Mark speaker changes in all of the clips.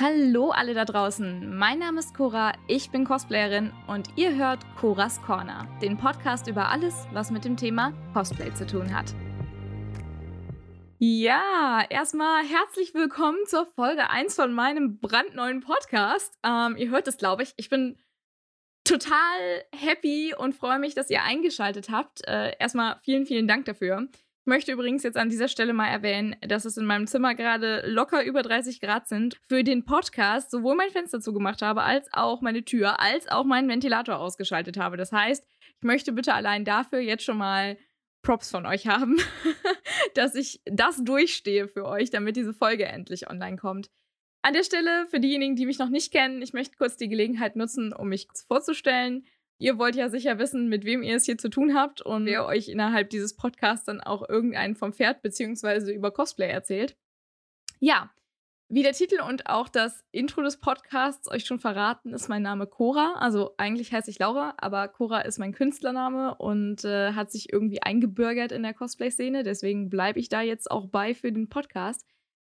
Speaker 1: Hallo alle da draußen, mein Name ist Cora, ich bin Cosplayerin und ihr hört Coras Corner, den Podcast über alles, was mit dem Thema Cosplay zu tun hat. Ja, erstmal herzlich willkommen zur Folge 1 von meinem brandneuen Podcast. Ähm, ihr hört es, glaube ich. Ich bin total happy und freue mich, dass ihr eingeschaltet habt. Äh, erstmal vielen, vielen Dank dafür. Ich möchte übrigens jetzt an dieser Stelle mal erwähnen, dass es in meinem Zimmer gerade locker über 30 Grad sind. Für den Podcast sowohl mein Fenster zugemacht habe, als auch meine Tür, als auch meinen Ventilator ausgeschaltet habe. Das heißt, ich möchte bitte allein dafür jetzt schon mal Props von euch haben, dass ich das durchstehe für euch, damit diese Folge endlich online kommt. An der Stelle, für diejenigen, die mich noch nicht kennen, ich möchte kurz die Gelegenheit nutzen, um mich vorzustellen. Ihr wollt ja sicher wissen, mit wem ihr es hier zu tun habt und wer euch innerhalb dieses Podcasts dann auch irgendeinen vom Pferd bzw. über Cosplay erzählt. Ja, wie der Titel und auch das Intro des Podcasts euch schon verraten, ist mein Name Cora. Also eigentlich heiße ich Laura, aber Cora ist mein Künstlername und äh, hat sich irgendwie eingebürgert in der Cosplay-Szene. Deswegen bleibe ich da jetzt auch bei für den Podcast.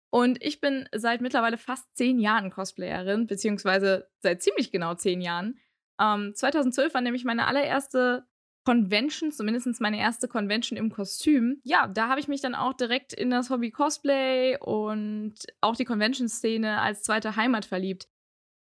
Speaker 1: Und ich bin seit mittlerweile fast zehn Jahren Cosplayerin, beziehungsweise seit ziemlich genau zehn Jahren. Ähm, 2012 war nämlich meine allererste Convention, zumindest meine erste Convention im Kostüm. Ja, da habe ich mich dann auch direkt in das Hobby Cosplay und auch die Convention-Szene als zweite Heimat verliebt.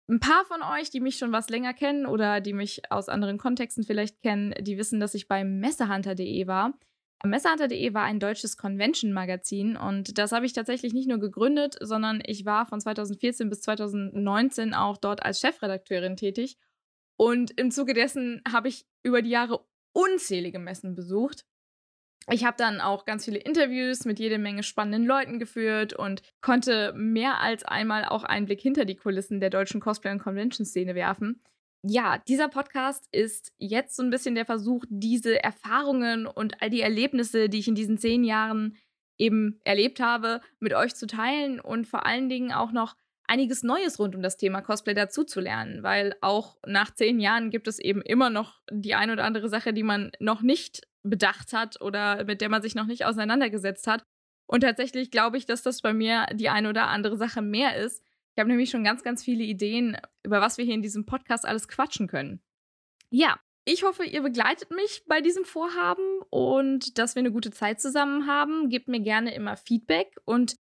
Speaker 1: Ein paar von euch, die mich schon was länger kennen oder die mich aus anderen Kontexten vielleicht kennen, die wissen, dass ich beim Messehunter.de war. Messerhunter.de war ein deutsches Convention-Magazin und das habe ich tatsächlich nicht nur gegründet, sondern ich war von 2014 bis 2019 auch dort als Chefredakteurin tätig. Und im Zuge dessen habe ich über die Jahre unzählige Messen besucht. Ich habe dann auch ganz viele Interviews mit jede Menge spannenden Leuten geführt und konnte mehr als einmal auch einen Blick hinter die Kulissen der deutschen Cosplay- und Convention-Szene werfen ja, dieser Podcast ist jetzt so ein bisschen der Versuch, diese Erfahrungen und all die Erlebnisse, die ich in diesen zehn Jahren eben erlebt habe, mit euch zu teilen und vor allen Dingen auch noch einiges Neues rund um das Thema Cosplay dazuzulernen, weil auch nach zehn Jahren gibt es eben immer noch die ein oder andere Sache, die man noch nicht bedacht hat oder mit der man sich noch nicht auseinandergesetzt hat. Und tatsächlich glaube ich, dass das bei mir die ein oder andere Sache mehr ist, ich habe nämlich schon ganz, ganz viele Ideen, über was wir hier in diesem Podcast alles quatschen können. Ja, ich hoffe, ihr begleitet mich bei diesem Vorhaben und dass wir eine gute Zeit zusammen haben. Gebt mir gerne immer Feedback und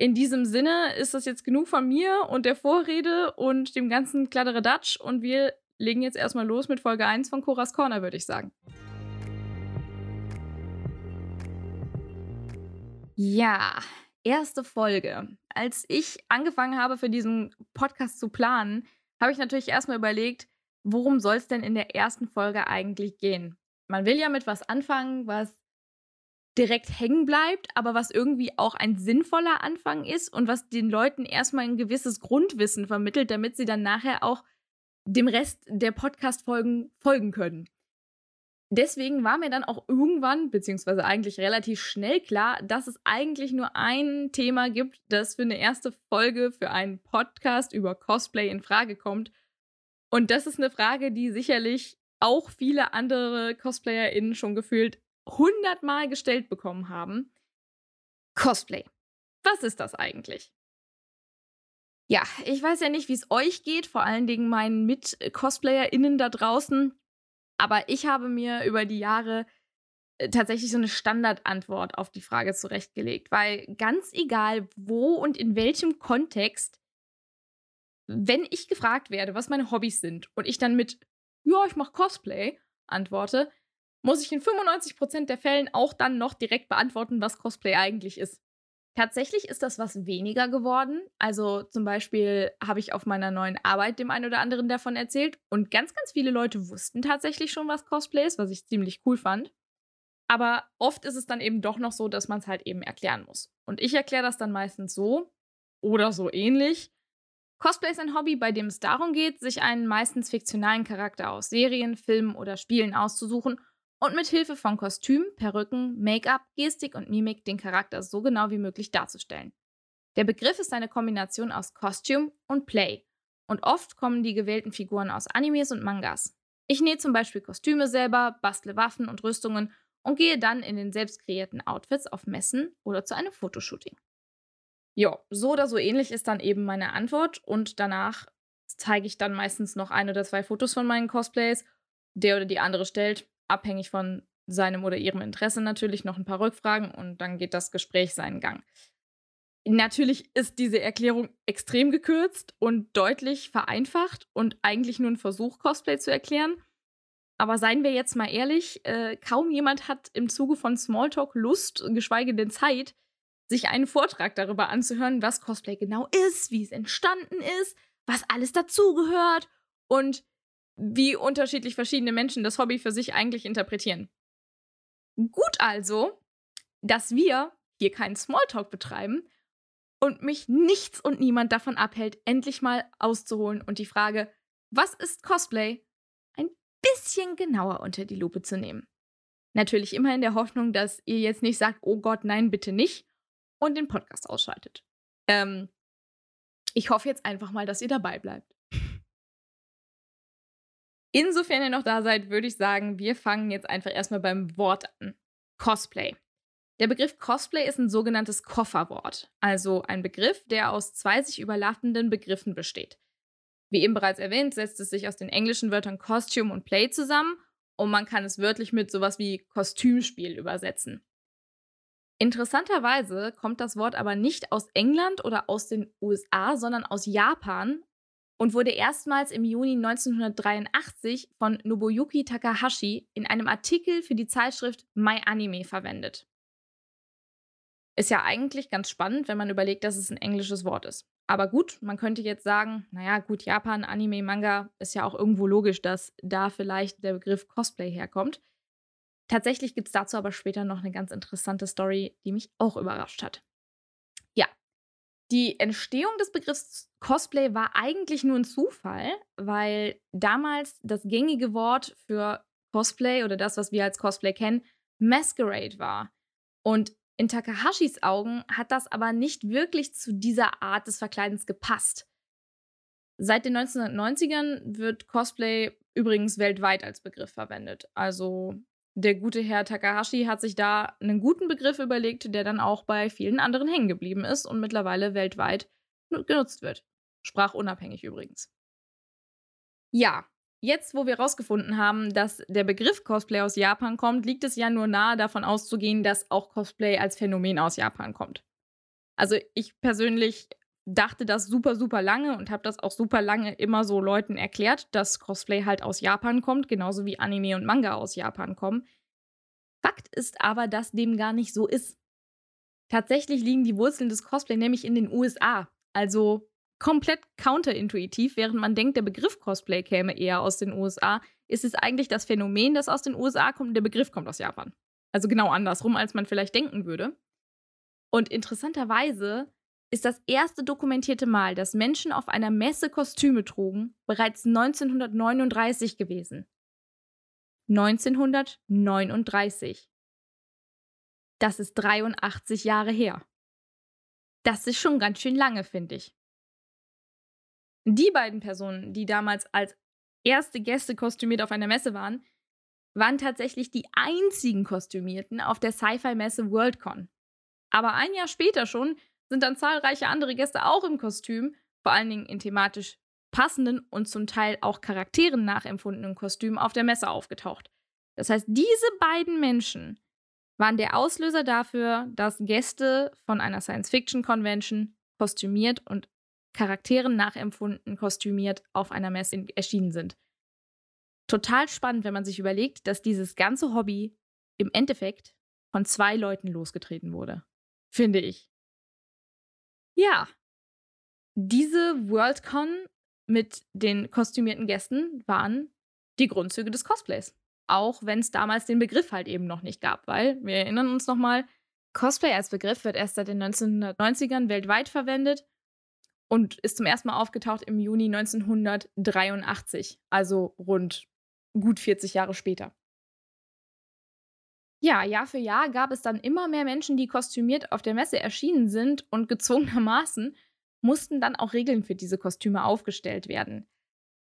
Speaker 1: in diesem Sinne ist das jetzt genug von mir und der Vorrede und dem ganzen Kladderadatsch und wir legen jetzt erstmal los mit Folge 1 von Coras Corner, würde ich sagen. Ja, erste Folge. Als ich angefangen habe, für diesen Podcast zu planen, habe ich natürlich erstmal überlegt, worum soll es denn in der ersten Folge eigentlich gehen? Man will ja mit was anfangen, was direkt hängen bleibt, aber was irgendwie auch ein sinnvoller Anfang ist und was den Leuten erstmal ein gewisses Grundwissen vermittelt, damit sie dann nachher auch dem Rest der Podcast-Folgen folgen können deswegen war mir dann auch irgendwann, beziehungsweise eigentlich relativ schnell klar, dass es eigentlich nur ein Thema gibt, das für eine erste Folge für einen Podcast über Cosplay in Frage kommt. Und das ist eine Frage, die sicherlich auch viele andere CosplayerInnen schon gefühlt hundertmal gestellt bekommen haben. Cosplay. Was ist das eigentlich? Ja, ich weiß ja nicht, wie es euch geht, vor allen Dingen meinen Mit-CosplayerInnen da draußen. Aber ich habe mir über die Jahre äh, tatsächlich so eine Standardantwort auf die Frage zurechtgelegt, weil ganz egal wo und in welchem Kontext, wenn ich gefragt werde, was meine Hobbys sind und ich dann mit, ja, ich mache Cosplay, antworte, muss ich in 95% der Fällen auch dann noch direkt beantworten, was Cosplay eigentlich ist. Tatsächlich ist das was weniger geworden. Also zum Beispiel habe ich auf meiner neuen Arbeit dem einen oder anderen davon erzählt und ganz, ganz viele Leute wussten tatsächlich schon, was Cosplay ist, was ich ziemlich cool fand. Aber oft ist es dann eben doch noch so, dass man es halt eben erklären muss. Und ich erkläre das dann meistens so oder so ähnlich. Cosplay ist ein Hobby, bei dem es darum geht, sich einen meistens fiktionalen Charakter aus Serien, Filmen oder Spielen auszusuchen und mit Hilfe von Kostüm, Perücken, Make-up, Gestik und Mimik den Charakter so genau wie möglich darzustellen. Der Begriff ist eine Kombination aus Costume und Play und oft kommen die gewählten Figuren aus Animes und Mangas. Ich nähe zum Beispiel Kostüme selber, bastle Waffen und Rüstungen und gehe dann in den selbst kreierten Outfits auf Messen oder zu einem Fotoshooting. Ja, so oder so ähnlich ist dann eben meine Antwort und danach zeige ich dann meistens noch ein oder zwei Fotos von meinen Cosplays. Der oder die andere stellt, abhängig von seinem oder ihrem Interesse natürlich, noch ein paar Rückfragen und dann geht das Gespräch seinen Gang. Natürlich ist diese Erklärung extrem gekürzt und deutlich vereinfacht und eigentlich nur ein Versuch, Cosplay zu erklären. Aber seien wir jetzt mal ehrlich, äh, kaum jemand hat im Zuge von Smalltalk Lust, geschweige denn Zeit, sich einen Vortrag darüber anzuhören, was Cosplay genau ist, wie es entstanden ist, was alles dazugehört und wie unterschiedlich verschiedene Menschen das Hobby für sich eigentlich interpretieren. Gut also, dass wir hier keinen Smalltalk betreiben und mich nichts und niemand davon abhält, endlich mal auszuholen und die Frage, was ist Cosplay, ein bisschen genauer unter die Lupe zu nehmen. Natürlich immer in der Hoffnung, dass ihr jetzt nicht sagt, oh Gott, nein, bitte nicht, und den Podcast ausschaltet. Ähm, ich hoffe jetzt einfach mal, dass ihr dabei bleibt. Insofern ihr noch da seid, würde ich sagen, wir fangen jetzt einfach erstmal beim Wort an. Cosplay. Der Begriff Cosplay ist ein sogenanntes Kofferwort, also ein Begriff, der aus zwei sich überlappenden Begriffen besteht. Wie eben bereits erwähnt, setzt es sich aus den englischen Wörtern Costume und Play zusammen und man kann es wörtlich mit sowas wie Kostümspiel übersetzen. Interessanterweise kommt das Wort aber nicht aus England oder aus den USA, sondern aus Japan und wurde erstmals im Juni 1983 von Nobuyuki Takahashi in einem Artikel für die Zeitschrift My Anime verwendet. Ist ja eigentlich ganz spannend, wenn man überlegt, dass es ein englisches Wort ist. Aber gut, man könnte jetzt sagen, naja, gut, Japan, Anime, Manga ist ja auch irgendwo logisch, dass da vielleicht der Begriff Cosplay herkommt. Tatsächlich gibt es dazu aber später noch eine ganz interessante Story, die mich auch überrascht hat. Die Entstehung des Begriffs Cosplay war eigentlich nur ein Zufall, weil damals das gängige Wort für Cosplay oder das, was wir als Cosplay kennen, Masquerade war. Und in Takahashis Augen hat das aber nicht wirklich zu dieser Art des Verkleidens gepasst. Seit den 1990ern wird Cosplay übrigens weltweit als Begriff verwendet. Also der gute Herr Takahashi hat sich da einen guten Begriff überlegt, der dann auch bei vielen anderen hängen geblieben ist und mittlerweile weltweit genutzt wird. Sprachunabhängig übrigens. Ja, jetzt, wo wir herausgefunden haben, dass der Begriff Cosplay aus Japan kommt, liegt es ja nur nahe davon auszugehen, dass auch Cosplay als Phänomen aus Japan kommt. Also ich persönlich dachte das super, super lange und habe das auch super lange immer so Leuten erklärt, dass Cosplay halt aus Japan kommt, genauso wie Anime und Manga aus Japan kommen. Fakt ist aber, dass dem gar nicht so ist. Tatsächlich liegen die Wurzeln des Cosplay nämlich in den USA. Also komplett counterintuitiv, während man denkt, der Begriff Cosplay käme eher aus den USA, ist es eigentlich das Phänomen, das aus den USA kommt und der Begriff kommt aus Japan. Also genau andersrum, als man vielleicht denken würde. Und interessanterweise ist das erste dokumentierte Mal, dass Menschen auf einer Messe Kostüme trugen, bereits 1939 gewesen. 1939. Das ist 83 Jahre her. Das ist schon ganz schön lange, finde ich. Die beiden Personen, die damals als erste Gäste kostümiert auf einer Messe waren, waren tatsächlich die einzigen Kostümierten auf der Sci-Fi-Messe Worldcon. Aber ein Jahr später schon sind dann zahlreiche andere Gäste auch im Kostüm, vor allen Dingen in thematisch passenden und zum Teil auch Charakteren nachempfundenen Kostümen auf der Messe aufgetaucht. Das heißt, diese beiden Menschen waren der Auslöser dafür, dass Gäste von einer Science-Fiction-Convention kostümiert und Charakteren nachempfunden, kostümiert auf einer Messe erschienen sind. Total spannend, wenn man sich überlegt, dass dieses ganze Hobby im Endeffekt von zwei Leuten losgetreten wurde. Finde ich. Ja, diese Worldcon mit den kostümierten Gästen waren die Grundzüge des Cosplays. Auch wenn es damals den Begriff halt eben noch nicht gab, weil wir erinnern uns nochmal, Cosplay als Begriff wird erst seit den 1990ern weltweit verwendet und ist zum ersten Mal aufgetaucht im Juni 1983, also rund gut 40 Jahre später. Ja, Jahr für Jahr gab es dann immer mehr Menschen, die kostümiert auf der Messe erschienen sind und gezwungenermaßen mussten dann auch Regeln für diese Kostüme aufgestellt werden.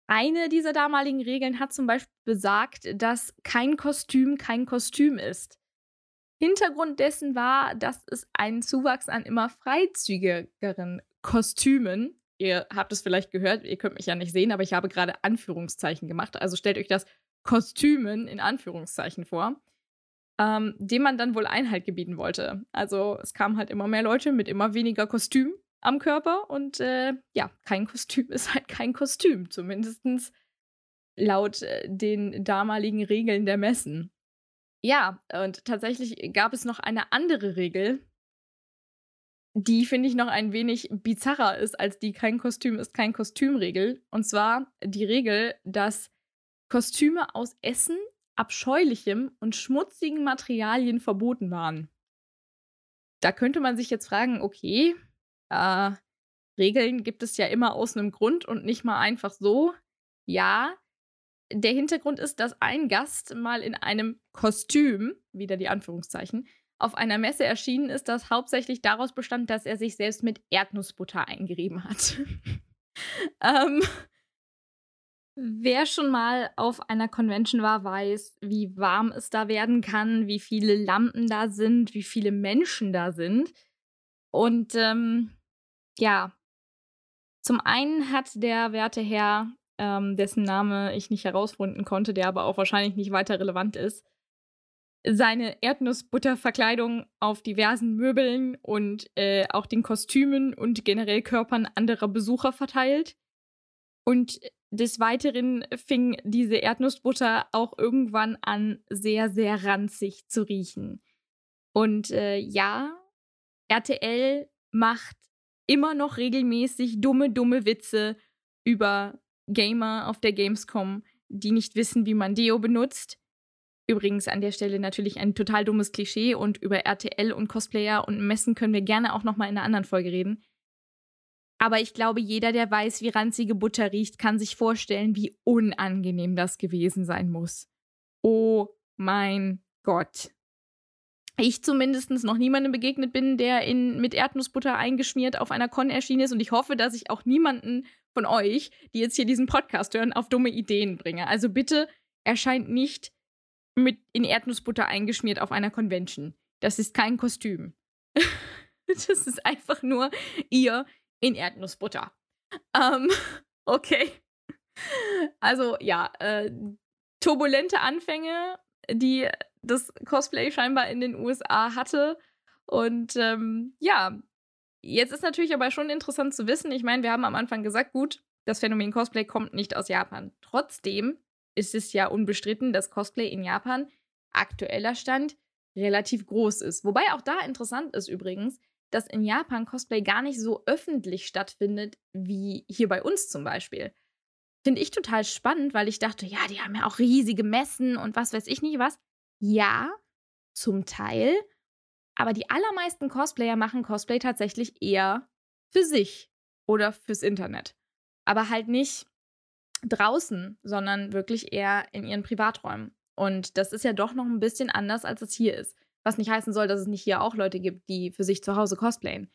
Speaker 1: Eine dieser damaligen Regeln hat zum Beispiel besagt, dass kein Kostüm kein Kostüm ist. Hintergrund dessen war, dass es einen Zuwachs an immer freizügigeren Kostümen. Ihr habt es vielleicht gehört, ihr könnt mich ja nicht sehen, aber ich habe gerade Anführungszeichen gemacht. Also stellt euch das Kostümen in Anführungszeichen vor, ähm, dem man dann wohl Einhalt gebieten wollte. Also es kamen halt immer mehr Leute mit immer weniger Kostüm am Körper und äh, ja, kein Kostüm ist halt kein Kostüm, zumindest laut äh, den damaligen Regeln der Messen. Ja, und tatsächlich gab es noch eine andere Regel, die finde ich noch ein wenig bizarrer ist als die kein Kostüm ist kein Kostüm-Regel. Und zwar die Regel, dass Kostüme aus Essen, abscheulichem und schmutzigen Materialien verboten waren. Da könnte man sich jetzt fragen, okay, äh, Regeln gibt es ja immer aus einem Grund und nicht mal einfach so. Ja, der Hintergrund ist, dass ein Gast mal in einem Kostüm, wieder die Anführungszeichen, auf einer Messe erschienen ist, das hauptsächlich daraus bestand, dass er sich selbst mit Erdnussbutter eingerieben hat. ähm, wer schon mal auf einer Convention war, weiß, wie warm es da werden kann, wie viele Lampen da sind, wie viele Menschen da sind. Und ähm, ja, zum einen hat der werte Herr, ähm, dessen Name ich nicht herausfinden konnte, der aber auch wahrscheinlich nicht weiter relevant ist, seine Erdnussbutterverkleidung auf diversen Möbeln und äh, auch den Kostümen und generell Körpern anderer Besucher verteilt. Und des Weiteren fing diese Erdnussbutter auch irgendwann an, sehr, sehr ranzig zu riechen. Und äh, ja, RTL macht immer noch regelmäßig dumme, dumme Witze über Gamer auf der Gamescom, die nicht wissen, wie man Deo benutzt. Übrigens an der Stelle natürlich ein total dummes Klischee und über RTL und Cosplayer und Messen können wir gerne auch noch mal in einer anderen Folge reden. Aber ich glaube, jeder, der weiß, wie ranzige Butter riecht, kann sich vorstellen, wie unangenehm das gewesen sein muss. Oh mein Gott ich zumindest noch niemandem begegnet bin, der in, mit Erdnussbutter eingeschmiert auf einer Con erschienen ist. Und ich hoffe, dass ich auch niemanden von euch, die jetzt hier diesen Podcast hören, auf dumme Ideen bringe. Also bitte erscheint nicht mit in Erdnussbutter eingeschmiert auf einer Convention. Das ist kein Kostüm. das ist einfach nur ihr in Erdnussbutter. Ähm, okay. Also ja, äh, turbulente Anfänge, die das Cosplay scheinbar in den USA hatte. Und ähm, ja, jetzt ist natürlich aber schon interessant zu wissen. Ich meine, wir haben am Anfang gesagt, gut, das Phänomen Cosplay kommt nicht aus Japan. Trotzdem ist es ja unbestritten, dass Cosplay in Japan aktueller Stand relativ groß ist. Wobei auch da interessant ist übrigens, dass in Japan Cosplay gar nicht so öffentlich stattfindet wie hier bei uns zum Beispiel. Finde ich total spannend, weil ich dachte, ja, die haben ja auch riesige Messen und was weiß ich nicht was. Ja, zum Teil. Aber die allermeisten Cosplayer machen Cosplay tatsächlich eher für sich oder fürs Internet. Aber halt nicht draußen, sondern wirklich eher in ihren Privaträumen. Und das ist ja doch noch ein bisschen anders, als es hier ist. Was nicht heißen soll, dass es nicht hier auch Leute gibt, die für sich zu Hause cosplayen.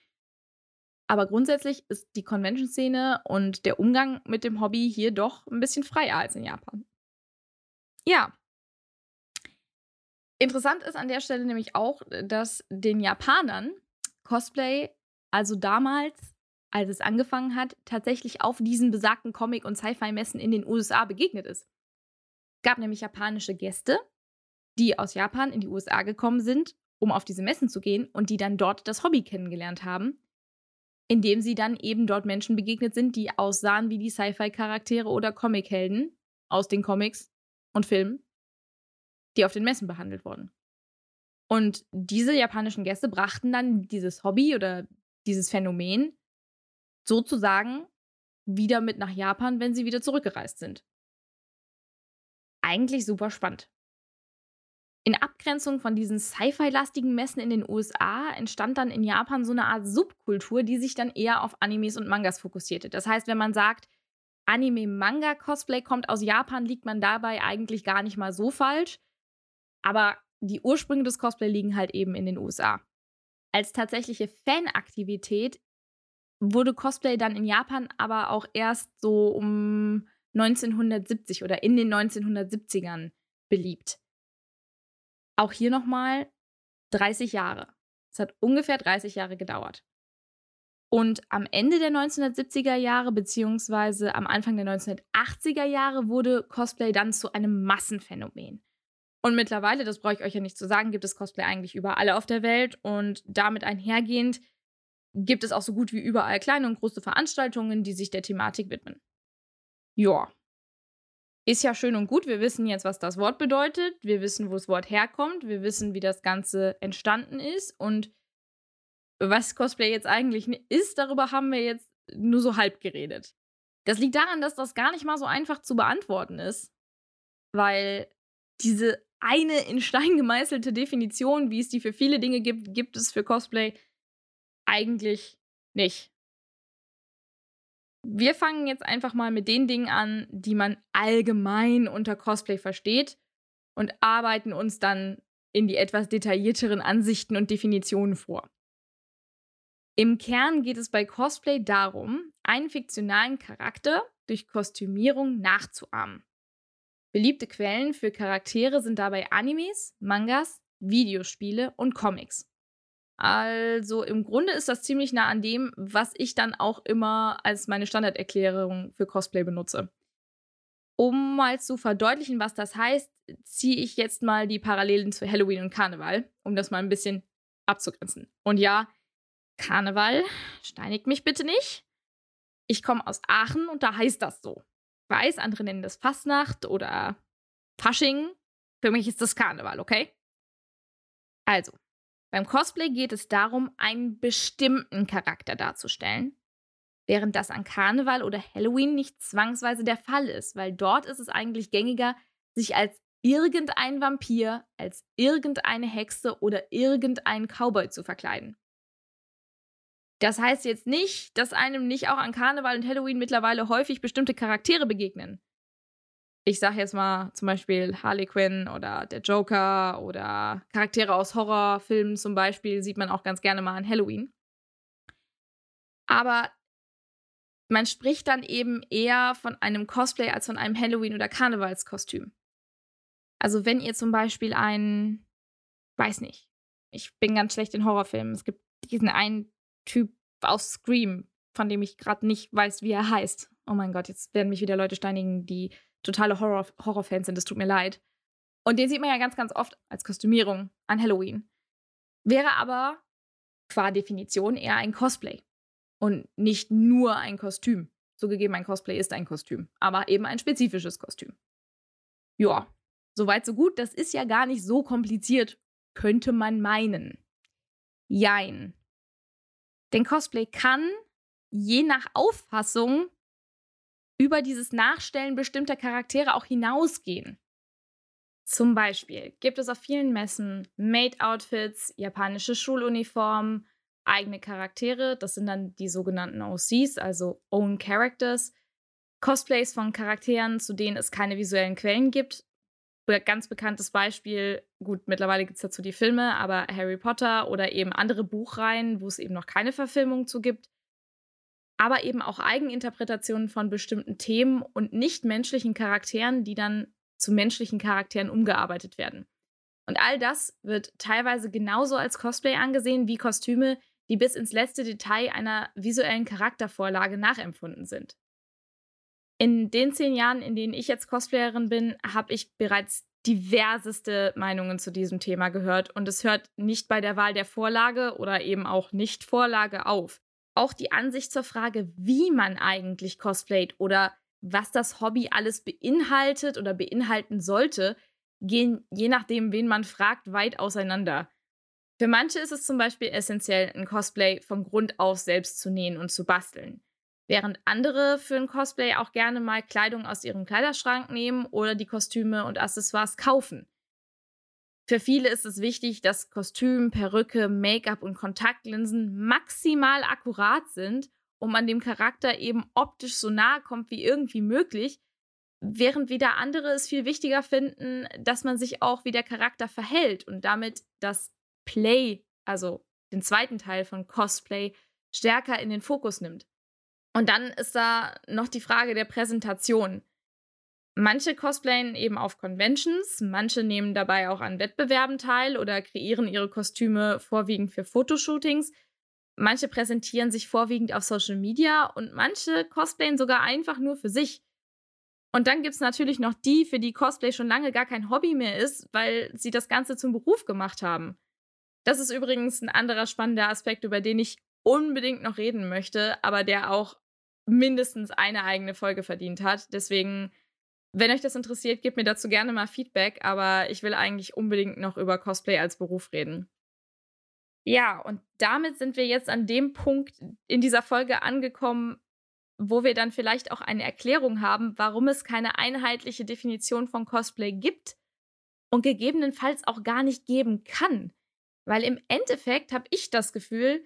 Speaker 1: Aber grundsätzlich ist die Convention-Szene und der Umgang mit dem Hobby hier doch ein bisschen freier als in Japan. Ja, Interessant ist an der Stelle nämlich auch, dass den Japanern Cosplay, also damals, als es angefangen hat, tatsächlich auf diesen besagten Comic- und Sci-Fi-Messen in den USA begegnet ist. Es gab nämlich japanische Gäste, die aus Japan in die USA gekommen sind, um auf diese Messen zu gehen und die dann dort das Hobby kennengelernt haben, indem sie dann eben dort Menschen begegnet sind, die aussahen wie die Sci-Fi-Charaktere oder Comic-Helden aus den Comics und Filmen die auf den Messen behandelt wurden. Und diese japanischen Gäste brachten dann dieses Hobby oder dieses Phänomen sozusagen wieder mit nach Japan, wenn sie wieder zurückgereist sind. Eigentlich super spannend. In Abgrenzung von diesen Sci-Fi-lastigen Messen in den USA entstand dann in Japan so eine Art Subkultur, die sich dann eher auf Animes und Mangas fokussierte. Das heißt, wenn man sagt, Anime-Manga-Cosplay kommt aus Japan, liegt man dabei eigentlich gar nicht mal so falsch. Aber die Ursprünge des Cosplay liegen halt eben in den USA. Als tatsächliche Fanaktivität wurde Cosplay dann in Japan aber auch erst so um 1970 oder in den 1970ern beliebt. Auch hier nochmal, 30 Jahre. Es hat ungefähr 30 Jahre gedauert. Und am Ende der 1970er Jahre beziehungsweise am Anfang der 1980er Jahre wurde Cosplay dann zu einem Massenphänomen. Und mittlerweile, das brauche ich euch ja nicht zu sagen, gibt es Cosplay eigentlich überall auf der Welt und damit einhergehend gibt es auch so gut wie überall kleine und große Veranstaltungen, die sich der Thematik widmen. Ja. Ist ja schön und gut. Wir wissen jetzt, was das Wort bedeutet. Wir wissen, wo das Wort herkommt. Wir wissen, wie das Ganze entstanden ist. Und was Cosplay jetzt eigentlich ist, darüber haben wir jetzt nur so halb geredet. Das liegt daran, dass das gar nicht mal so einfach zu beantworten ist. Weil diese eine in Stein gemeißelte Definition, wie es die für viele Dinge gibt, gibt es für Cosplay eigentlich nicht. Wir fangen jetzt einfach mal mit den Dingen an, die man allgemein unter Cosplay versteht und arbeiten uns dann in die etwas detaillierteren Ansichten und Definitionen vor. Im Kern geht es bei Cosplay darum, einen fiktionalen Charakter durch Kostümierung nachzuahmen. Beliebte Quellen für Charaktere sind dabei Animes, Mangas, Videospiele und Comics. Also im Grunde ist das ziemlich nah an dem, was ich dann auch immer als meine Standarderklärung für Cosplay benutze. Um mal zu verdeutlichen, was das heißt, ziehe ich jetzt mal die Parallelen zu Halloween und Karneval, um das mal ein bisschen abzugrenzen. Und ja, Karneval, steinigt mich bitte nicht. Ich komme aus Aachen und da heißt das so. Ich weiß, andere nennen das Fastnacht oder Fasching. Für mich ist das Karneval, okay? Also, beim Cosplay geht es darum, einen bestimmten Charakter darzustellen, während das an Karneval oder Halloween nicht zwangsweise der Fall ist, weil dort ist es eigentlich gängiger, sich als irgendein Vampir, als irgendeine Hexe oder irgendeinen Cowboy zu verkleiden. Das heißt jetzt nicht, dass einem nicht auch an Karneval und Halloween mittlerweile häufig bestimmte Charaktere begegnen ich sag jetzt mal zum Beispiel Harley Quinn oder der Joker oder Charaktere aus Horrorfilmen zum Beispiel, sieht man auch ganz gerne mal an Halloween. Aber man spricht dann eben eher von einem Cosplay als von einem Halloween- oder Karnevalskostüm. Also wenn ihr zum Beispiel einen, weiß nicht, ich bin ganz schlecht in Horrorfilmen. Es gibt diesen einen Typ aus Scream, von dem ich gerade nicht weiß, wie er heißt. Oh mein Gott, jetzt werden mich wieder Leute steinigen, die totale Horror Horrorfans sind, es tut mir leid. Und den sieht man ja ganz, ganz oft als Kostümierung an Halloween. Wäre aber qua Definition eher ein Cosplay und nicht nur ein Kostüm. Zugegeben, ein Cosplay ist ein Kostüm, aber eben ein spezifisches Kostüm. Ja, soweit so gut. Das ist ja gar nicht so kompliziert, könnte man meinen. Jein. Denn Cosplay kann je nach Auffassung über dieses Nachstellen bestimmter Charaktere auch hinausgehen. Zum Beispiel gibt es auf vielen Messen Maid-Outfits, japanische Schuluniformen, eigene Charaktere, das sind dann die sogenannten OCs, also Own Characters, Cosplays von Charakteren, zu denen es keine visuellen Quellen gibt. Ganz bekanntes Beispiel, gut, mittlerweile gibt es dazu die Filme, aber Harry Potter oder eben andere Buchreihen, wo es eben noch keine Verfilmung zu gibt aber eben auch Eigeninterpretationen von bestimmten Themen und nichtmenschlichen Charakteren, die dann zu menschlichen Charakteren umgearbeitet werden. Und all das wird teilweise genauso als Cosplay angesehen wie Kostüme, die bis ins letzte Detail einer visuellen Charaktervorlage nachempfunden sind. In den zehn Jahren, in denen ich jetzt Cosplayerin bin, habe ich bereits diverseste Meinungen zu diesem Thema gehört und es hört nicht bei der Wahl der Vorlage oder eben auch nicht Vorlage auf auch die Ansicht zur Frage, wie man eigentlich cosplayt oder was das Hobby alles beinhaltet oder beinhalten sollte, gehen je nachdem, wen man fragt, weit auseinander. Für manche ist es zum Beispiel essentiell, ein Cosplay von Grund auf selbst zu nähen und zu basteln. Während andere für ein Cosplay auch gerne mal Kleidung aus ihrem Kleiderschrank nehmen oder die Kostüme und Accessoires kaufen. Für viele ist es wichtig, dass Kostüm, Perücke, Make-up und Kontaktlinsen maximal akkurat sind, um man dem Charakter eben optisch so nahe kommt wie irgendwie möglich, während wieder andere es viel wichtiger finden, dass man sich auch wie der Charakter verhält und damit das Play, also den zweiten Teil von Cosplay, stärker in den Fokus nimmt. Und dann ist da noch die Frage der Präsentation. Manche cosplayen eben auf Conventions, manche nehmen dabei auch an Wettbewerben teil oder kreieren ihre Kostüme vorwiegend für Fotoshootings. Manche präsentieren sich vorwiegend auf Social Media und manche cosplayen sogar einfach nur für sich. Und dann gibt es natürlich noch die, für die Cosplay schon lange gar kein Hobby mehr ist, weil sie das Ganze zum Beruf gemacht haben. Das ist übrigens ein anderer spannender Aspekt, über den ich unbedingt noch reden möchte, aber der auch mindestens eine eigene Folge verdient hat. Deswegen wenn euch das interessiert, gebt mir dazu gerne mal Feedback, aber ich will eigentlich unbedingt noch über Cosplay als Beruf reden. Ja, und damit sind wir jetzt an dem Punkt in dieser Folge angekommen, wo wir dann vielleicht auch eine Erklärung haben, warum es keine einheitliche Definition von Cosplay gibt und gegebenenfalls auch gar nicht geben kann. Weil im Endeffekt habe ich das Gefühl,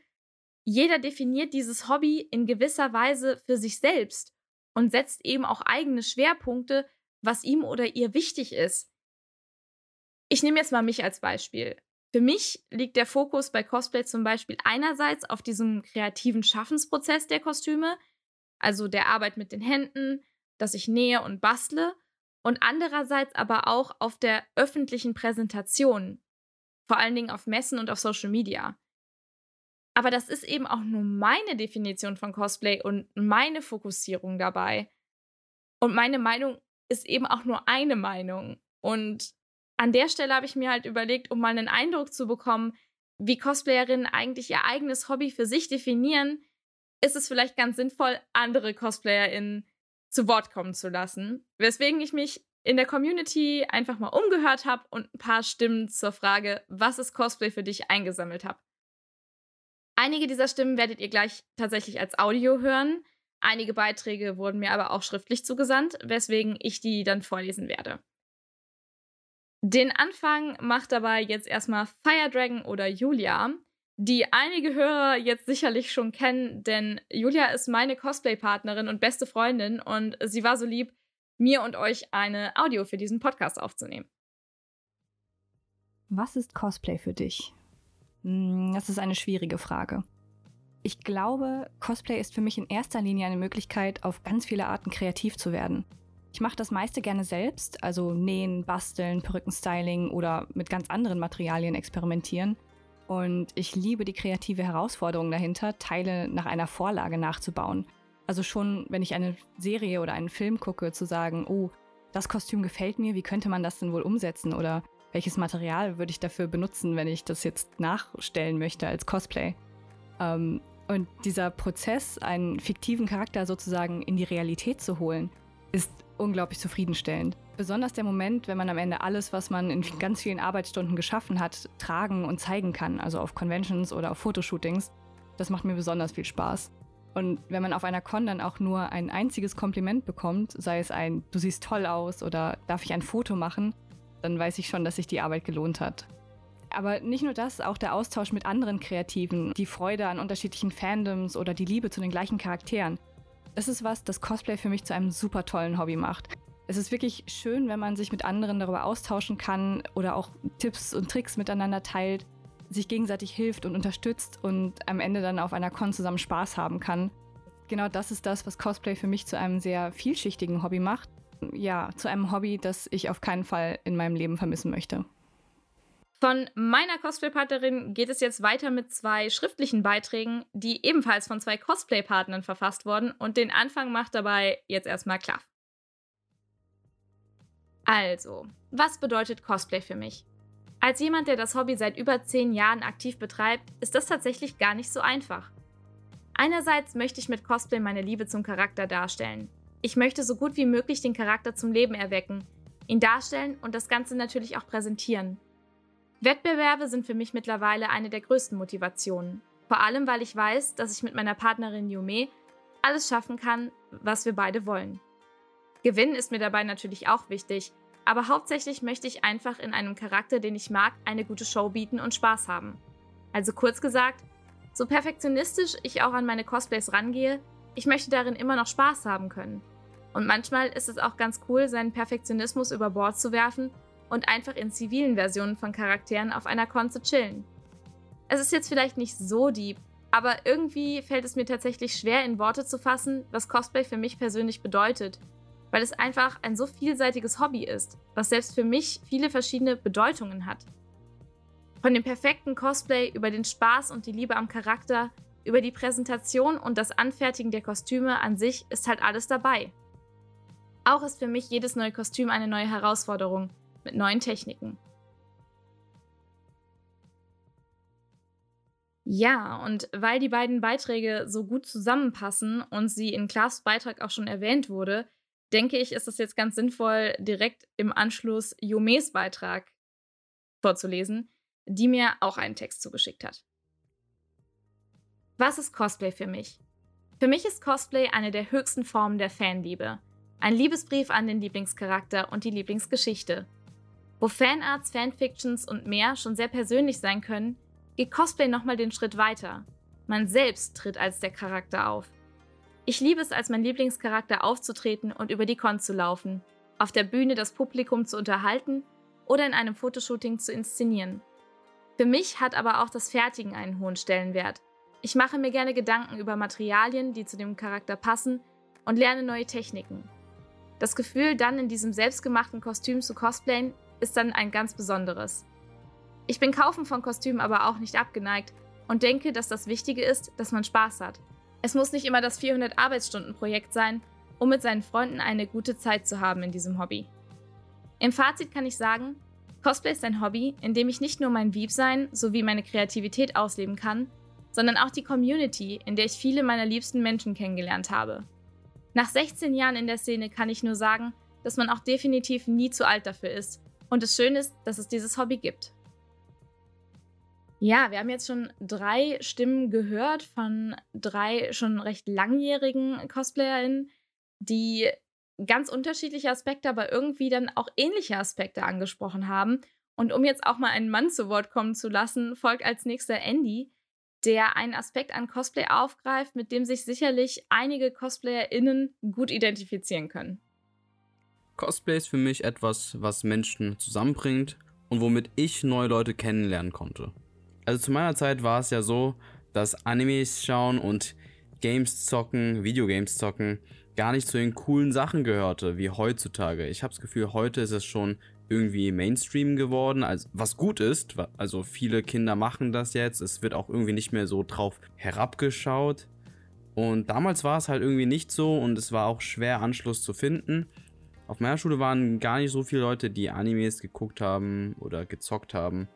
Speaker 1: jeder definiert dieses Hobby in gewisser Weise für sich selbst und setzt eben auch eigene Schwerpunkte, was ihm oder ihr wichtig ist. Ich nehme jetzt mal mich als Beispiel. Für mich liegt der Fokus bei Cosplay zum Beispiel einerseits auf diesem kreativen Schaffensprozess der Kostüme, also der Arbeit mit den Händen, dass ich nähe und bastle, und andererseits aber auch auf der öffentlichen Präsentation, vor allen Dingen auf Messen und auf Social Media. Aber das ist eben auch nur meine Definition von Cosplay und meine Fokussierung dabei. Und meine Meinung ist eben auch nur eine Meinung. Und an der Stelle habe ich mir halt überlegt, um mal einen Eindruck zu bekommen, wie Cosplayerinnen eigentlich ihr eigenes Hobby für sich definieren, ist es vielleicht ganz sinnvoll, andere CosplayerInnen zu Wort kommen zu lassen. Weswegen ich mich in der Community einfach mal umgehört habe und ein paar Stimmen zur Frage, was ist Cosplay für dich, eingesammelt habe. Einige dieser Stimmen werdet ihr gleich tatsächlich als Audio hören. Einige Beiträge wurden mir aber auch schriftlich zugesandt, weswegen ich die dann vorlesen werde. Den Anfang macht dabei jetzt erstmal Fire Dragon oder Julia, die einige Hörer jetzt sicherlich schon kennen, denn Julia ist meine Cosplay-Partnerin und beste Freundin und sie war so lieb, mir und euch eine Audio für diesen Podcast aufzunehmen.
Speaker 2: Was ist Cosplay für dich? Hm, das ist eine schwierige Frage. Ich glaube, Cosplay ist für mich in erster Linie eine Möglichkeit, auf ganz viele Arten kreativ zu werden. Ich mache das meiste gerne selbst, also nähen, basteln, Perückenstyling oder mit ganz anderen Materialien experimentieren. Und ich liebe die kreative Herausforderung dahinter, Teile nach einer Vorlage nachzubauen. Also schon, wenn ich eine Serie oder einen Film gucke, zu sagen, oh, das Kostüm gefällt mir, wie könnte man das denn wohl umsetzen? Oder welches Material würde ich dafür benutzen, wenn ich das jetzt nachstellen möchte als Cosplay? Ähm, und dieser Prozess, einen fiktiven Charakter sozusagen in die Realität zu holen, ist unglaublich zufriedenstellend. Besonders der Moment, wenn man am Ende alles, was man in ganz vielen Arbeitsstunden geschaffen hat, tragen und zeigen kann, also auf Conventions oder auf Fotoshootings, das macht mir besonders viel Spaß. Und wenn man auf einer Con dann auch nur ein einziges Kompliment bekommt, sei es ein Du siehst toll aus oder darf ich ein Foto machen, dann weiß ich schon, dass sich die Arbeit gelohnt hat. Aber nicht nur das, auch der Austausch mit anderen Kreativen, die Freude an unterschiedlichen Fandoms oder die Liebe zu den gleichen Charakteren. Das ist was, das Cosplay für mich zu einem super tollen Hobby macht. Es ist wirklich schön, wenn man sich mit anderen darüber austauschen kann oder auch Tipps und Tricks miteinander teilt, sich gegenseitig hilft und unterstützt und am Ende dann auf einer Con zusammen Spaß haben kann. Genau das ist das, was Cosplay für mich zu einem sehr vielschichtigen Hobby macht. Ja, zu einem Hobby, das ich auf keinen Fall in meinem Leben vermissen möchte.
Speaker 1: Von meiner Cosplay-Partnerin geht es jetzt weiter mit zwei schriftlichen Beiträgen, die ebenfalls von zwei Cosplay-Partnern verfasst wurden und den Anfang macht dabei jetzt erstmal klar. Also, was bedeutet Cosplay für mich? Als jemand, der das Hobby seit über zehn Jahren aktiv betreibt, ist das tatsächlich gar nicht so einfach. Einerseits möchte ich mit Cosplay meine Liebe zum Charakter darstellen. Ich möchte so gut wie möglich den Charakter zum Leben erwecken, ihn darstellen und das Ganze natürlich auch präsentieren. Wettbewerbe sind für mich mittlerweile eine der größten Motivationen. Vor allem, weil ich weiß, dass ich mit meiner Partnerin Yume alles schaffen kann, was wir beide wollen. Gewinnen ist mir dabei natürlich auch wichtig, aber hauptsächlich möchte ich einfach in einem Charakter, den ich mag, eine gute Show bieten und Spaß haben. Also kurz gesagt, so perfektionistisch ich auch an meine Cosplays rangehe, ich möchte darin immer noch Spaß haben können. Und manchmal ist es auch ganz cool, seinen Perfektionismus über Bord zu werfen und einfach in zivilen Versionen von Charakteren auf einer Con zu chillen. Es ist jetzt vielleicht nicht so deep, aber irgendwie fällt es mir tatsächlich schwer, in Worte zu fassen, was Cosplay für mich persönlich bedeutet. weil es einfach ein so vielseitiges Hobby ist, was selbst für mich viele verschiedene Bedeutungen hat. Von dem perfekten Cosplay über den Spaß und die Liebe am Charakter, über die Präsentation und das Anfertigen der Kostüme an sich ist halt alles dabei. Auch ist für mich jedes neue Kostüm eine neue Herausforderung mit neuen Techniken. Ja, und weil die beiden Beiträge so gut zusammenpassen und sie in Klaas Beitrag auch schon erwähnt wurde, denke ich, ist es jetzt ganz sinnvoll, direkt im Anschluss Yomes Beitrag vorzulesen, die mir auch einen Text zugeschickt hat. Was ist Cosplay für mich? Für mich ist Cosplay eine der höchsten Formen der Fanliebe. Ein Liebesbrief an den Lieblingscharakter und die Lieblingsgeschichte. Wo Fanarts, Fanfictions und mehr schon sehr persönlich sein können, geht Cosplay nochmal den Schritt weiter. Man selbst tritt als der Charakter auf. Ich liebe es, als mein Lieblingscharakter aufzutreten und über die Con zu laufen, auf der Bühne das Publikum zu unterhalten oder in einem Fotoshooting zu inszenieren. Für mich hat aber auch das Fertigen einen hohen Stellenwert. Ich mache mir gerne Gedanken über Materialien, die zu dem Charakter passen und lerne neue Techniken. Das Gefühl, dann in diesem selbstgemachten Kostüm zu cosplayen, ist dann ein ganz besonderes. Ich bin Kaufen von Kostümen aber auch nicht abgeneigt und denke, dass das Wichtige ist, dass man Spaß hat. Es muss nicht immer das 400 Arbeitsstunden Projekt sein, um mit seinen Freunden eine gute Zeit zu haben in diesem Hobby. Im Fazit kann ich sagen, Cosplay ist ein Hobby, in dem ich nicht nur mein Wiebsein sowie meine Kreativität ausleben kann, sondern auch die Community, in der ich viele meiner liebsten Menschen kennengelernt habe. Nach 16 Jahren in der Szene kann ich nur sagen, dass man auch definitiv nie zu alt dafür ist und es schön ist, dass es dieses Hobby gibt. Ja, wir haben jetzt schon drei Stimmen gehört von drei schon recht langjährigen CosplayerInnen, die ganz unterschiedliche Aspekte, aber irgendwie dann auch ähnliche Aspekte angesprochen haben. Und um jetzt auch mal einen Mann zu Wort kommen zu lassen, folgt als nächster Andy, der einen Aspekt an Cosplay aufgreift, mit dem sich sicherlich einige CosplayerInnen gut identifizieren können.
Speaker 3: Cosplay ist für mich etwas, was Menschen zusammenbringt und womit ich neue Leute kennenlernen konnte. Also zu meiner Zeit war es ja so, dass Animes schauen und Games zocken, Videogames zocken, gar nicht zu den coolen Sachen gehörte, wie heutzutage. Ich habe das Gefühl, heute ist es schon irgendwie Mainstream geworden, also was gut ist. Also viele Kinder machen das jetzt. Es wird auch irgendwie nicht mehr so drauf herabgeschaut. Und damals war es halt irgendwie nicht so und es war auch schwer Anschluss zu finden. Auf meiner Schule waren gar nicht so viele Leute, die Animes geguckt haben oder gezockt haben.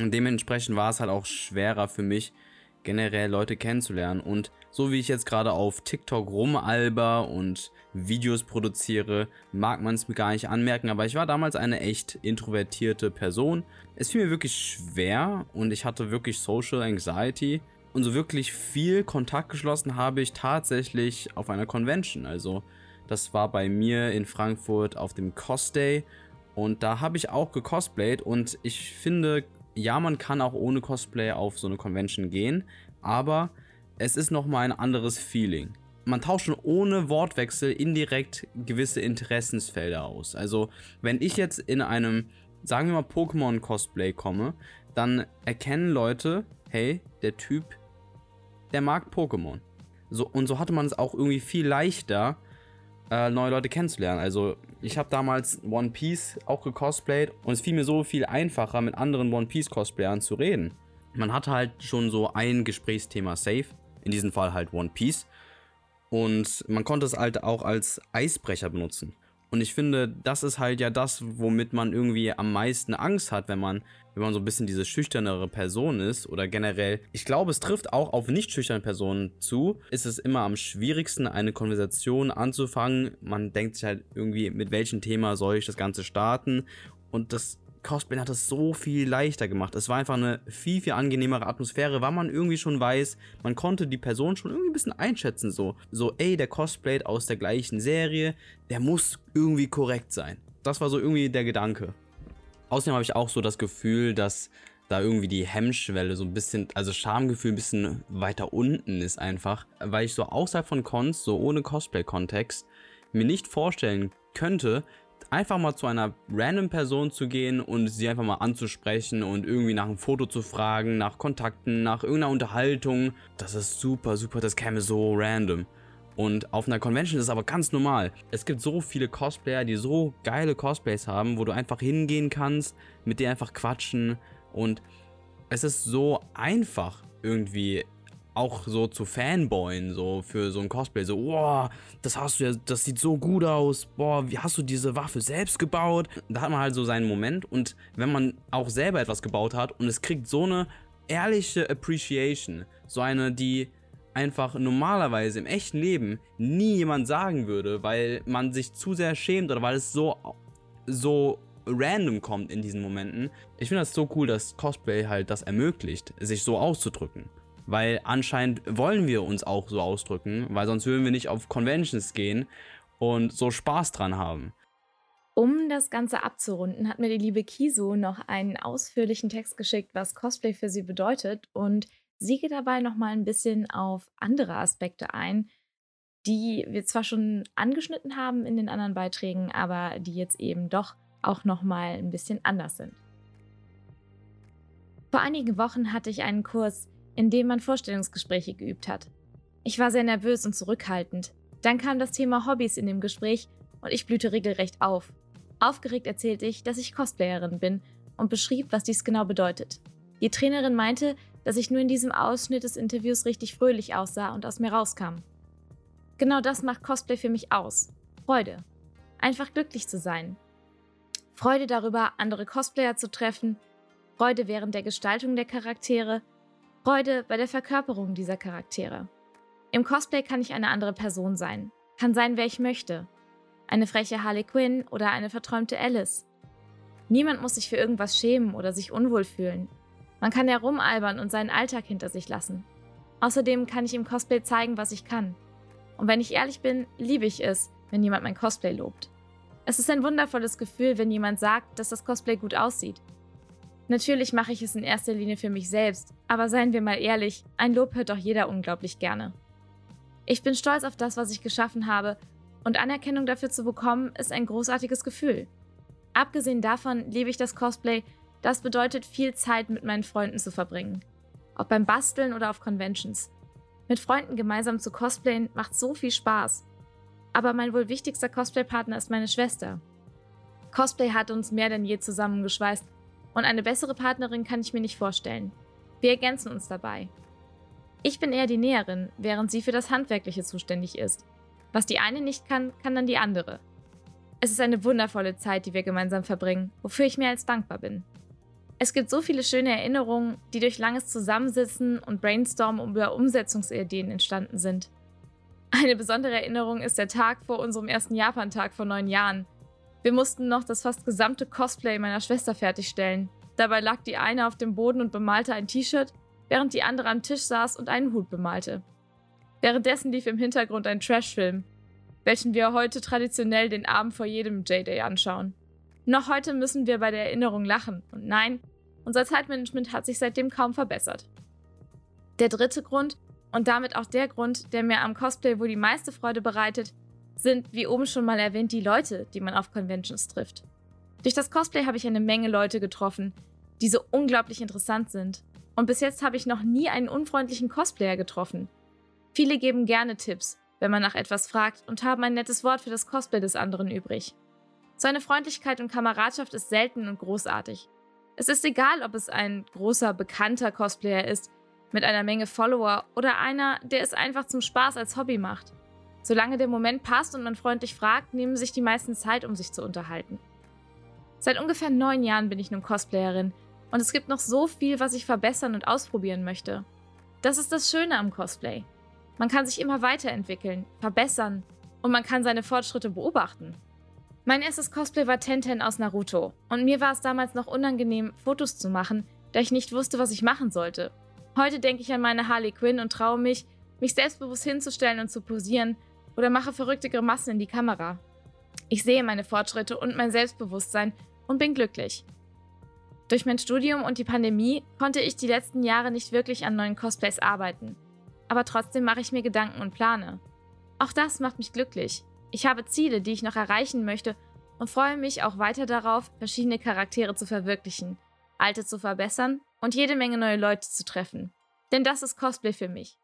Speaker 3: Und dementsprechend war es halt auch schwerer für mich, generell Leute kennenzulernen. Und so wie ich jetzt gerade auf TikTok rumalber und Videos produziere, mag man es mir gar nicht anmerken, aber ich war damals eine echt introvertierte Person. Es fiel mir wirklich schwer und ich hatte wirklich Social Anxiety. Und so wirklich viel Kontakt geschlossen habe ich tatsächlich auf einer Convention. Also das war bei mir in Frankfurt auf dem Cos Day. Und da habe ich auch gecosplayt und ich finde, ja, man kann auch ohne Cosplay auf so eine Convention gehen, aber es ist nochmal ein anderes Feeling. Man tauscht schon ohne Wortwechsel indirekt gewisse Interessensfelder aus. Also, wenn ich jetzt in einem, sagen wir mal, Pokémon-Cosplay komme, dann erkennen Leute, hey, der Typ, der mag Pokémon. So, und so hatte man es auch irgendwie viel leichter, äh, neue Leute kennenzulernen. Also ich habe damals One Piece auch gecosplayt und es fiel mir so viel einfacher, mit anderen One Piece Cosplayern zu reden. Man hatte halt schon so ein Gesprächsthema safe, in diesem Fall halt One Piece. Und man konnte es halt auch als Eisbrecher benutzen. Und ich finde, das ist halt ja das, womit man irgendwie am meisten Angst hat, wenn man, wenn man so ein bisschen diese schüchternere Person ist oder generell. Ich glaube, es trifft auch auf nicht schüchterne Personen zu. Ist es immer am schwierigsten, eine Konversation anzufangen. Man denkt sich halt irgendwie, mit welchem Thema soll ich das Ganze starten? Und das Cosplay hat es so viel leichter gemacht. Es war einfach eine viel, viel angenehmere Atmosphäre, weil man irgendwie schon weiß, man konnte die Person schon irgendwie ein bisschen einschätzen. So, so ey, der Cosplay aus der gleichen Serie, der muss irgendwie korrekt sein. Das war so irgendwie der Gedanke. Außerdem habe ich auch so das Gefühl, dass da irgendwie die Hemmschwelle so ein bisschen, also Schamgefühl ein bisschen weiter unten ist einfach, weil ich so außerhalb von Cons, so ohne Cosplay-Kontext, mir nicht vorstellen könnte, einfach mal zu einer random Person zu gehen und sie einfach mal anzusprechen und irgendwie nach einem Foto zu fragen, nach Kontakten, nach irgendeiner Unterhaltung. Das ist super, super, das käme so random. Und auf einer Convention ist es aber ganz normal. Es gibt so viele Cosplayer, die so geile Cosplays haben, wo du einfach hingehen kannst, mit denen einfach quatschen. Und es ist so einfach irgendwie auch so zu Fanboyen, so für so ein Cosplay. So, boah, das hast du ja, das sieht so gut aus. Boah, wie hast du diese Waffe selbst gebaut? Da hat man halt so seinen Moment. Und wenn man auch selber etwas gebaut hat und es kriegt so eine ehrliche Appreciation, so eine, die einfach normalerweise im echten Leben nie jemand sagen würde, weil man sich zu sehr schämt oder weil es so, so random kommt in diesen Momenten. Ich finde das so cool, dass Cosplay halt das ermöglicht, sich so auszudrücken. Weil anscheinend wollen wir uns auch so ausdrücken, weil sonst würden wir nicht auf Conventions gehen und so Spaß dran haben.
Speaker 1: Um das Ganze abzurunden, hat mir die liebe Kiso noch einen ausführlichen Text geschickt, was Cosplay für sie bedeutet und Sie geht dabei nochmal ein bisschen auf andere Aspekte ein, die wir zwar schon angeschnitten haben in den anderen Beiträgen, aber die jetzt eben doch auch nochmal ein bisschen anders sind. Vor einigen Wochen hatte ich einen Kurs, in dem man Vorstellungsgespräche geübt hat. Ich war sehr nervös und zurückhaltend. Dann kam das Thema Hobbys in dem Gespräch und ich blühte regelrecht auf. Aufgeregt erzählte ich, dass ich Cosplayerin bin und beschrieb, was dies genau bedeutet. Die Trainerin meinte, dass ich nur in diesem Ausschnitt des Interviews richtig fröhlich aussah und aus mir rauskam. Genau das macht Cosplay für mich aus. Freude. Einfach glücklich zu sein. Freude darüber, andere Cosplayer zu treffen, Freude während der Gestaltung der Charaktere, Freude bei der Verkörperung dieser Charaktere. Im Cosplay kann ich eine andere Person sein, kann sein, wer ich möchte. Eine freche Harley Quinn oder eine verträumte Alice. Niemand muss sich für irgendwas schämen oder sich unwohl fühlen. Man kann herumalbern und seinen Alltag hinter sich lassen. Außerdem kann ich im Cosplay zeigen, was ich kann. Und wenn ich ehrlich bin, liebe ich es, wenn jemand mein Cosplay lobt. Es ist ein wundervolles Gefühl, wenn jemand sagt, dass das Cosplay gut aussieht. Natürlich mache ich es in erster Linie für mich selbst, aber seien wir mal ehrlich, ein Lob hört doch jeder unglaublich gerne. Ich bin stolz auf das, was ich geschaffen habe, und Anerkennung dafür zu bekommen, ist ein großartiges Gefühl. Abgesehen davon liebe ich das Cosplay das bedeutet, viel Zeit mit meinen Freunden zu verbringen. Ob beim Basteln oder auf Conventions. Mit Freunden gemeinsam zu cosplayen macht so viel Spaß. Aber mein wohl wichtigster Cosplay-Partner ist meine Schwester. Cosplay hat uns mehr denn je zusammengeschweißt und eine bessere Partnerin kann ich mir nicht vorstellen. Wir ergänzen uns dabei. Ich bin eher die Näherin, während sie für das Handwerkliche zuständig ist. Was die eine nicht kann, kann dann die andere. Es ist eine wundervolle Zeit, die wir gemeinsam verbringen, wofür ich mehr als dankbar bin. Es gibt so viele schöne Erinnerungen, die durch langes Zusammensitzen und Brainstormen über Umsetzungsideen entstanden sind. Eine besondere Erinnerung ist der Tag vor unserem ersten Japan-Tag vor neun Jahren. Wir mussten noch das fast gesamte Cosplay meiner Schwester fertigstellen. Dabei lag die eine auf dem Boden und bemalte ein T-Shirt, während die andere am Tisch saß und einen Hut bemalte. Währenddessen lief im Hintergrund ein Trashfilm, welchen wir heute traditionell den Abend vor jedem J-Day anschauen. Noch heute müssen wir bei der Erinnerung lachen. Und nein, unser Zeitmanagement hat sich seitdem kaum verbessert. Der dritte Grund und damit auch der Grund, der mir am Cosplay wohl die meiste Freude bereitet, sind, wie oben schon mal erwähnt, die Leute, die man auf Conventions trifft. Durch das Cosplay habe ich eine Menge Leute getroffen, die so unglaublich interessant sind. Und bis jetzt habe ich noch nie einen unfreundlichen Cosplayer getroffen. Viele geben gerne Tipps, wenn man nach etwas fragt und haben ein nettes Wort für das Cosplay des anderen übrig. Seine Freundlichkeit und Kameradschaft ist selten und großartig. Es ist egal, ob es ein großer, bekannter Cosplayer ist, mit einer Menge Follower oder einer, der es einfach zum Spaß als Hobby macht. Solange der Moment passt und man freundlich fragt, nehmen sich die meisten Zeit, um sich zu unterhalten. Seit ungefähr neun Jahren bin ich nun Cosplayerin und es gibt noch so viel, was ich verbessern und ausprobieren möchte. Das ist das Schöne am Cosplay. Man kann sich immer weiterentwickeln, verbessern und man kann seine Fortschritte beobachten. Mein erstes Cosplay war Tenten aus Naruto und mir war es damals noch unangenehm, Fotos zu machen, da ich nicht wusste, was ich machen sollte. Heute denke ich an meine Harley Quinn und traue mich, mich selbstbewusst hinzustellen und zu posieren oder mache verrückte Grimassen in die Kamera. Ich sehe meine Fortschritte und mein Selbstbewusstsein und bin glücklich. Durch mein Studium und die Pandemie konnte ich die letzten Jahre nicht wirklich an neuen Cosplays arbeiten. Aber trotzdem mache ich mir Gedanken und plane. Auch das macht mich glücklich. Ich habe Ziele, die ich noch erreichen möchte und freue mich auch weiter darauf, verschiedene Charaktere zu verwirklichen, alte zu verbessern und jede Menge neue Leute zu treffen. Denn das ist Cosplay für mich.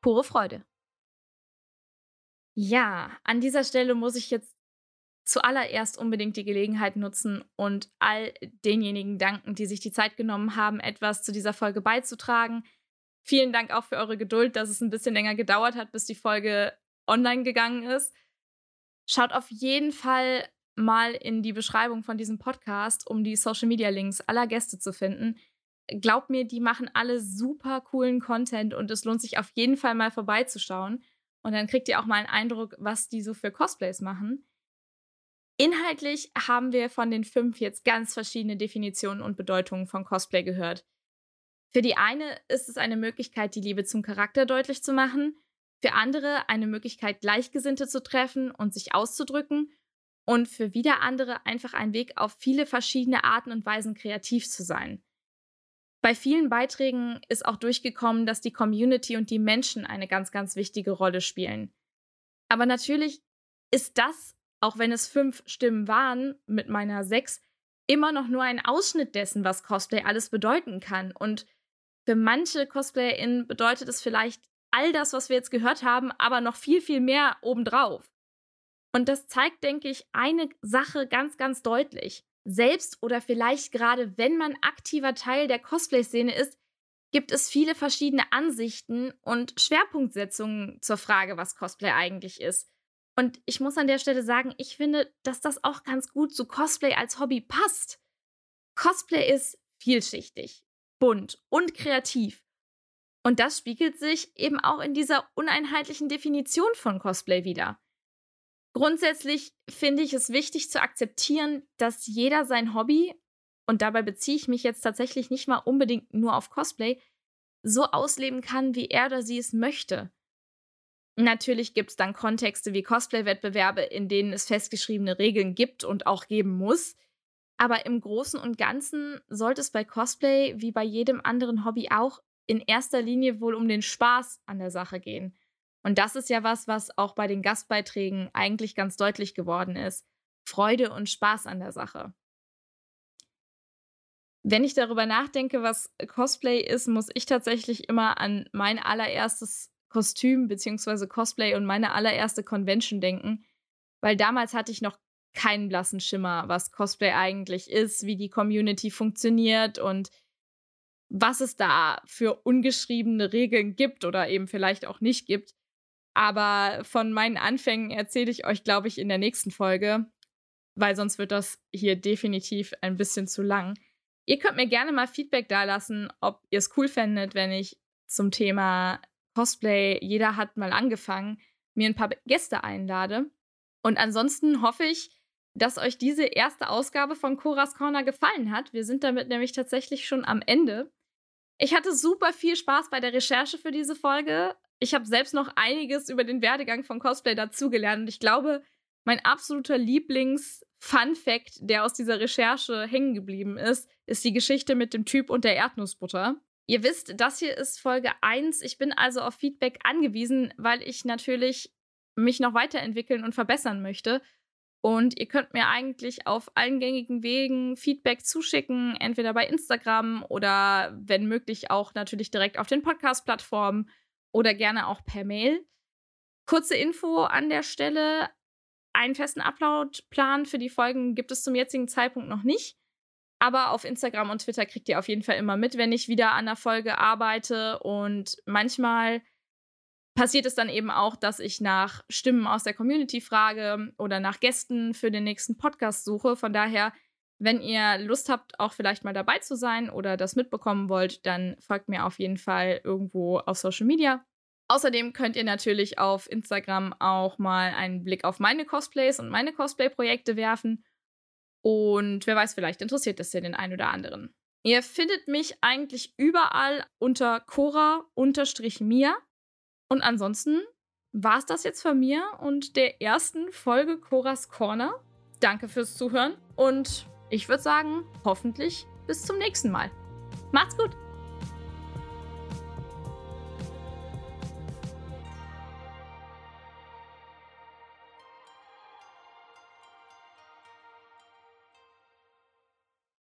Speaker 1: Pure Freude. Ja, an dieser Stelle muss ich jetzt zuallererst unbedingt die Gelegenheit nutzen und all denjenigen danken, die sich die Zeit genommen haben, etwas zu dieser Folge beizutragen. Vielen Dank auch für eure Geduld, dass es ein bisschen länger gedauert hat, bis die Folge online gegangen ist. Schaut auf jeden Fall mal in die Beschreibung von diesem Podcast, um die Social Media Links aller Gäste zu finden. Glaubt mir, die machen alle super coolen Content und es lohnt sich auf jeden Fall mal vorbeizuschauen. Und dann kriegt ihr auch mal einen Eindruck, was die so für Cosplays machen. Inhaltlich haben wir von den fünf jetzt ganz verschiedene Definitionen und Bedeutungen von Cosplay gehört. Für die eine ist es eine Möglichkeit, die Liebe zum Charakter deutlich zu machen, für andere eine Möglichkeit, Gleichgesinnte zu treffen und sich auszudrücken und für wieder andere einfach ein Weg, auf viele verschiedene Arten und Weisen kreativ zu sein. Bei vielen Beiträgen ist auch durchgekommen, dass die Community und die Menschen eine ganz, ganz wichtige Rolle spielen. Aber natürlich ist das, auch wenn es fünf Stimmen waren mit meiner sechs, immer noch nur ein Ausschnitt dessen, was Cosplay alles bedeuten kann. Und für manche CosplayerInnen bedeutet es vielleicht all das, was wir jetzt gehört haben, aber noch viel, viel mehr obendrauf. Und das zeigt, denke ich, eine Sache ganz, ganz deutlich selbst oder vielleicht gerade wenn man aktiver Teil der Cosplay-Szene ist, gibt es viele verschiedene Ansichten und Schwerpunktsetzungen zur Frage, was Cosplay eigentlich ist. Und ich muss an der Stelle sagen, ich finde, dass das auch ganz gut zu Cosplay als Hobby passt. Cosplay ist vielschichtig, bunt und kreativ. Und das spiegelt sich eben auch in dieser uneinheitlichen Definition von Cosplay wieder. Grundsätzlich finde ich es wichtig zu akzeptieren, dass jeder sein Hobby, und dabei beziehe ich mich jetzt tatsächlich nicht mal unbedingt nur auf Cosplay, so ausleben kann, wie er oder sie es möchte. Natürlich gibt es dann Kontexte wie Cosplay-Wettbewerbe, in denen es festgeschriebene Regeln gibt und auch geben muss. Aber im Großen und Ganzen sollte es bei Cosplay wie bei jedem anderen Hobby auch in erster Linie wohl um den Spaß an der Sache gehen. Und das ist ja was, was auch bei den Gastbeiträgen eigentlich ganz deutlich geworden ist. Freude und Spaß an der Sache. Wenn ich darüber nachdenke, was Cosplay ist, muss ich tatsächlich immer an mein allererstes Kostüm bzw. Cosplay und meine allererste Convention denken, weil damals hatte ich noch keinen blassen Schimmer, was Cosplay eigentlich ist, wie die Community funktioniert und was es da für ungeschriebene Regeln gibt oder eben vielleicht auch nicht gibt. Aber von meinen Anfängen erzähle ich euch, glaube ich, in der nächsten Folge, weil sonst wird das hier definitiv ein bisschen zu lang. Ihr könnt mir gerne mal Feedback dalassen, ob ihr es cool fändet, wenn ich zum Thema Cosplay, jeder hat mal angefangen, mir ein paar Gäste einlade. Und ansonsten hoffe ich, dass euch diese erste Ausgabe von Coras Corner gefallen hat. Wir sind damit nämlich tatsächlich schon am Ende. Ich hatte super viel Spaß bei der Recherche für diese Folge ich habe selbst noch einiges über den Werdegang von Cosplay dazugelernt. Und ich glaube, mein absoluter Lieblings-Fun-Fact, der aus dieser Recherche hängen geblieben ist, ist die Geschichte mit dem Typ und der Erdnussbutter. Ihr wisst, das hier ist Folge 1. Ich bin also auf Feedback angewiesen, weil ich natürlich mich noch weiterentwickeln und verbessern möchte. Und ihr könnt mir eigentlich auf allen gängigen Wegen Feedback zuschicken, entweder bei Instagram oder wenn möglich auch natürlich direkt auf den Podcast-Plattformen oder gerne auch per Mail. Kurze Info an der Stelle. Einen festen Upload-Plan für die Folgen gibt es zum jetzigen Zeitpunkt noch nicht. Aber auf Instagram und Twitter kriegt ihr auf jeden Fall immer mit, wenn ich wieder an der Folge arbeite. Und manchmal passiert es dann eben auch, dass ich nach Stimmen aus der Community frage oder nach Gästen für den nächsten Podcast suche. Von daher, wenn ihr Lust habt, auch vielleicht mal dabei zu sein oder das mitbekommen wollt, dann folgt mir auf jeden Fall irgendwo auf Social Media. Außerdem könnt ihr natürlich auf Instagram auch mal einen Blick auf meine Cosplays und meine Cosplay-Projekte werfen. Und wer weiß, vielleicht interessiert das ja den einen oder anderen. Ihr findet mich eigentlich überall unter Cora-Mia. Und ansonsten war es das jetzt von mir und der ersten Folge Coras Corner. Danke fürs Zuhören und ich würde sagen, hoffentlich bis zum nächsten Mal. Macht's gut!